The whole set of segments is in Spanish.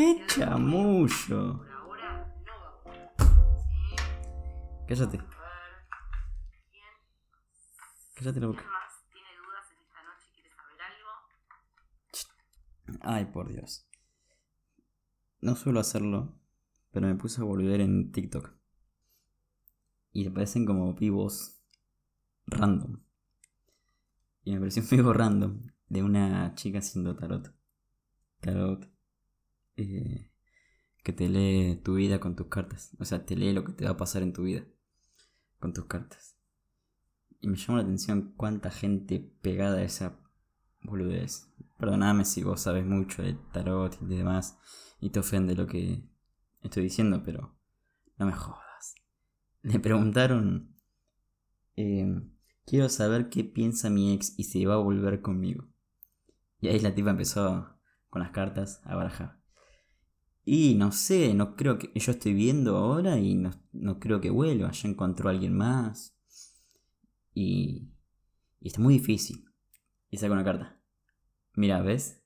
¡Qué chamullo! Cállate, A ver. ¿Quién cállate la boca. Ay, por Dios. No suelo hacerlo, pero me puse a volver en TikTok. Y te parecen como vivos random. Y me pareció un vivo random de una chica haciendo tarot. Tarot. Eh, que te lee tu vida con tus cartas. O sea, te lee lo que te va a pasar en tu vida con tus cartas. Y me llamó la atención cuánta gente pegada a esa boludez. Perdóname si vos sabes mucho de tarot y de demás y te ofende lo que estoy diciendo, pero no me jodas. Le preguntaron, eh, quiero saber qué piensa mi ex y si va a volver conmigo. Y ahí la tipa empezó con las cartas a barajar. Y no sé, no creo que yo estoy viendo ahora y no, no creo que vuelva. Ya encontró a alguien más. Y, y está muy difícil. Y saca una carta. Mira, ¿ves?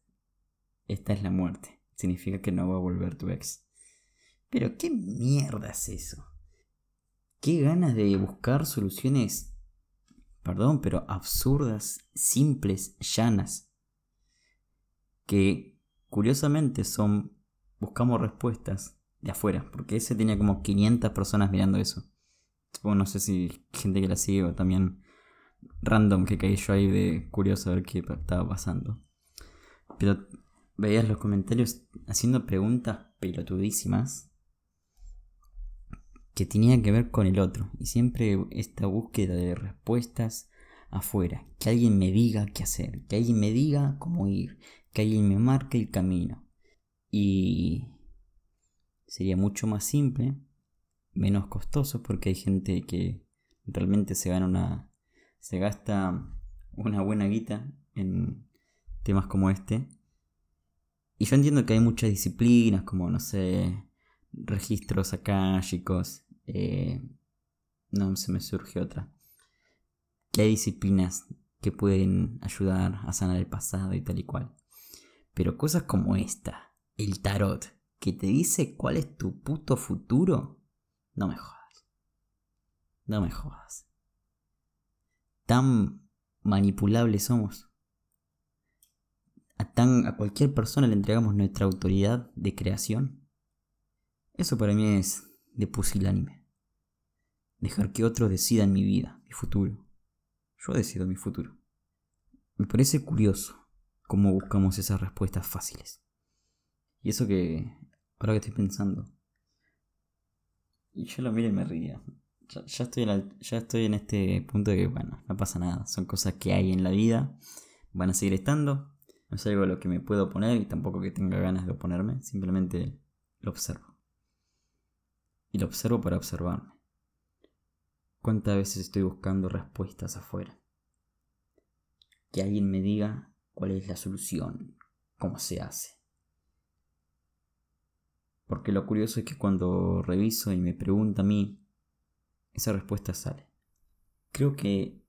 Esta es la muerte. Significa que no va a volver tu ex. Pero qué mierda es eso. Qué ganas de buscar soluciones, perdón, pero absurdas, simples, llanas. Que curiosamente son, buscamos respuestas de afuera, porque ese tenía como 500 personas mirando eso. Supongo, no sé si gente que la sigue o también random que caí yo ahí de curioso a ver qué estaba pasando. Pero veías los comentarios haciendo preguntas pelotudísimas que tenían que ver con el otro. Y siempre esta búsqueda de respuestas afuera. Que alguien me diga qué hacer. Que alguien me diga cómo ir. Que alguien me marque el camino. Y sería mucho más simple. Menos costoso porque hay gente que realmente se gana una... Se gasta una buena guita en temas como este. Y yo entiendo que hay muchas disciplinas, como, no sé, registros akáshicos. Eh, no se me surge otra. Que hay disciplinas que pueden ayudar a sanar el pasado y tal y cual. Pero cosas como esta, el tarot, que te dice cuál es tu puto futuro, no me jodas. No me jodas. Tan manipulables somos a, tan, a cualquier persona le entregamos nuestra autoridad de creación. Eso para mí es de pusilánime. Dejar que otros decidan mi vida, mi futuro. Yo decido mi futuro. Me parece curioso cómo buscamos esas respuestas fáciles. Y eso que, ahora que estoy pensando, y yo lo miro y me ría. Ya, estoy en ya estoy en este punto de que, bueno, no pasa nada. Son cosas que hay en la vida, van a seguir estando, no es algo a lo que me puedo oponer y tampoco que tenga ganas de oponerme, simplemente lo observo. Y lo observo para observarme. ¿Cuántas veces estoy buscando respuestas afuera? Que alguien me diga cuál es la solución, cómo se hace. Porque lo curioso es que cuando reviso y me pregunta a mí, esa respuesta sale. Creo que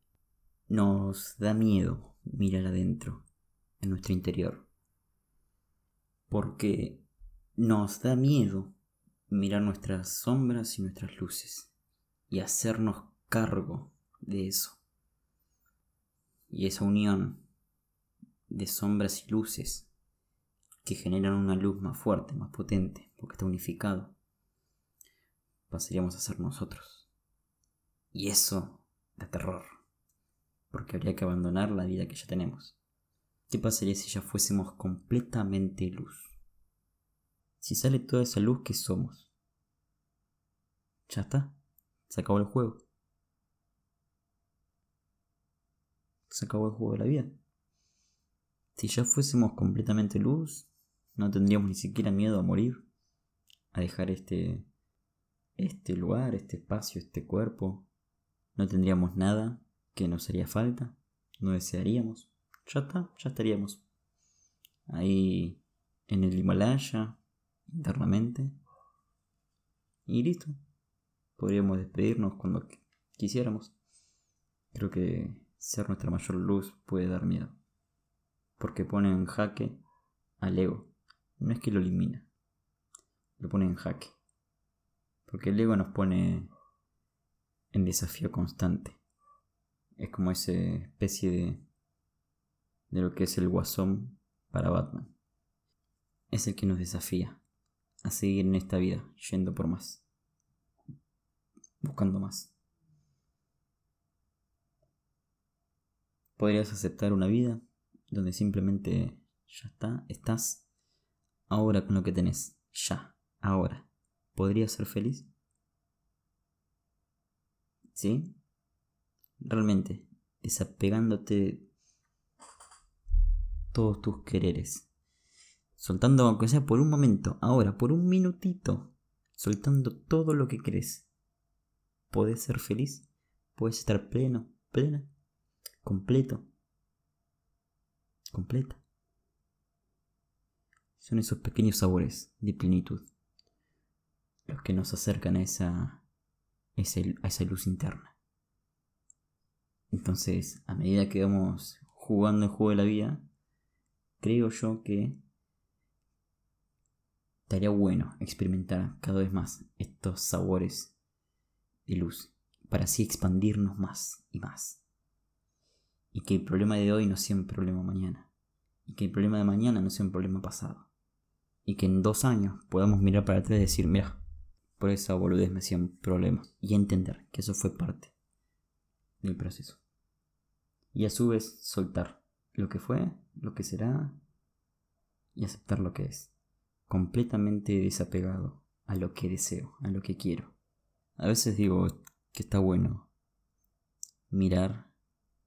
nos da miedo mirar adentro en nuestro interior. Porque nos da miedo mirar nuestras sombras y nuestras luces y hacernos cargo de eso. Y esa unión de sombras y luces que generan una luz más fuerte, más potente, porque está unificado, pasaríamos a ser nosotros. Y eso da terror, porque habría que abandonar la vida que ya tenemos. ¿Qué pasaría si ya fuésemos completamente luz? Si sale toda esa luz que somos. Ya está. Se acabó el juego. Se acabó el juego de la vida. Si ya fuésemos completamente luz, no tendríamos ni siquiera miedo a morir. A dejar este. este lugar, este espacio, este cuerpo. No tendríamos nada que nos haría falta. No desearíamos ya está, ya estaríamos ahí en el Himalaya, internamente. Y listo. Podríamos despedirnos cuando qu- quisiéramos. Creo que ser nuestra mayor luz puede dar miedo. Porque pone en jaque al ego. No es que lo elimina, lo pone en jaque. Porque el ego nos pone en desafío constante. Es como esa especie de, de lo que es el guasón para Batman. Es el que nos desafía a seguir en esta vida, yendo por más, buscando más. Podrías aceptar una vida donde simplemente ya está, estás ahora con lo que tenés, ya, ahora. ¿Podrías ser feliz? ¿Sí? Realmente, desapegándote todos tus quereres. Soltando, aunque sea por un momento, ahora, por un minutito, soltando todo lo que crees. ¿Podés ser feliz? ¿Puedes estar pleno, plena, completo, completa? Son esos pequeños sabores de plenitud los que nos acercan a esa, a esa luz interna. Entonces, a medida que vamos jugando el juego de la vida, creo yo que estaría bueno experimentar cada vez más estos sabores de luz para así expandirnos más y más. Y que el problema de hoy no sea un problema mañana. Y que el problema de mañana no sea un problema pasado. Y que en dos años podamos mirar para atrás y decir, mira, por esa boludez me hacía un problema. Y entender que eso fue parte del proceso. Y a su vez soltar lo que fue, lo que será y aceptar lo que es. Completamente desapegado a lo que deseo, a lo que quiero. A veces digo que está bueno mirar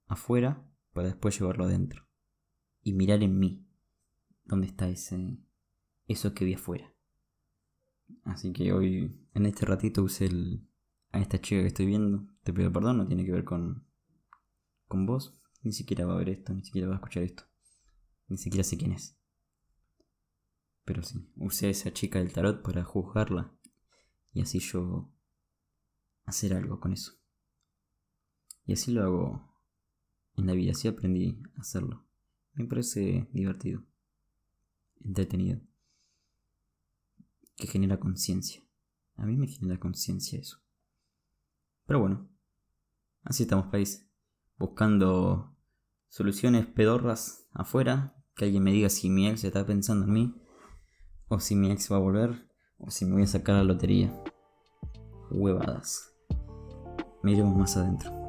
afuera para después llevarlo adentro. Y mirar en mí, dónde está ese eso que vi afuera. Así que hoy, en este ratito, usé el, a esta chica que estoy viendo. Te pido perdón, no tiene que ver con, con vos. Ni siquiera va a ver esto, ni siquiera va a escuchar esto. Ni siquiera sé quién es. Pero sí, usé a esa chica del tarot para juzgarla. Y así yo hacer algo con eso. Y así lo hago en la vida, así aprendí a hacerlo. Me parece divertido, entretenido, que genera conciencia. A mí me genera conciencia eso. Pero bueno, así estamos país, buscando soluciones pedorras afuera, que alguien me diga si mi ex está pensando en mí, o si mi ex va a volver, o si me voy a sacar la lotería. Huevadas. Miremos más adentro.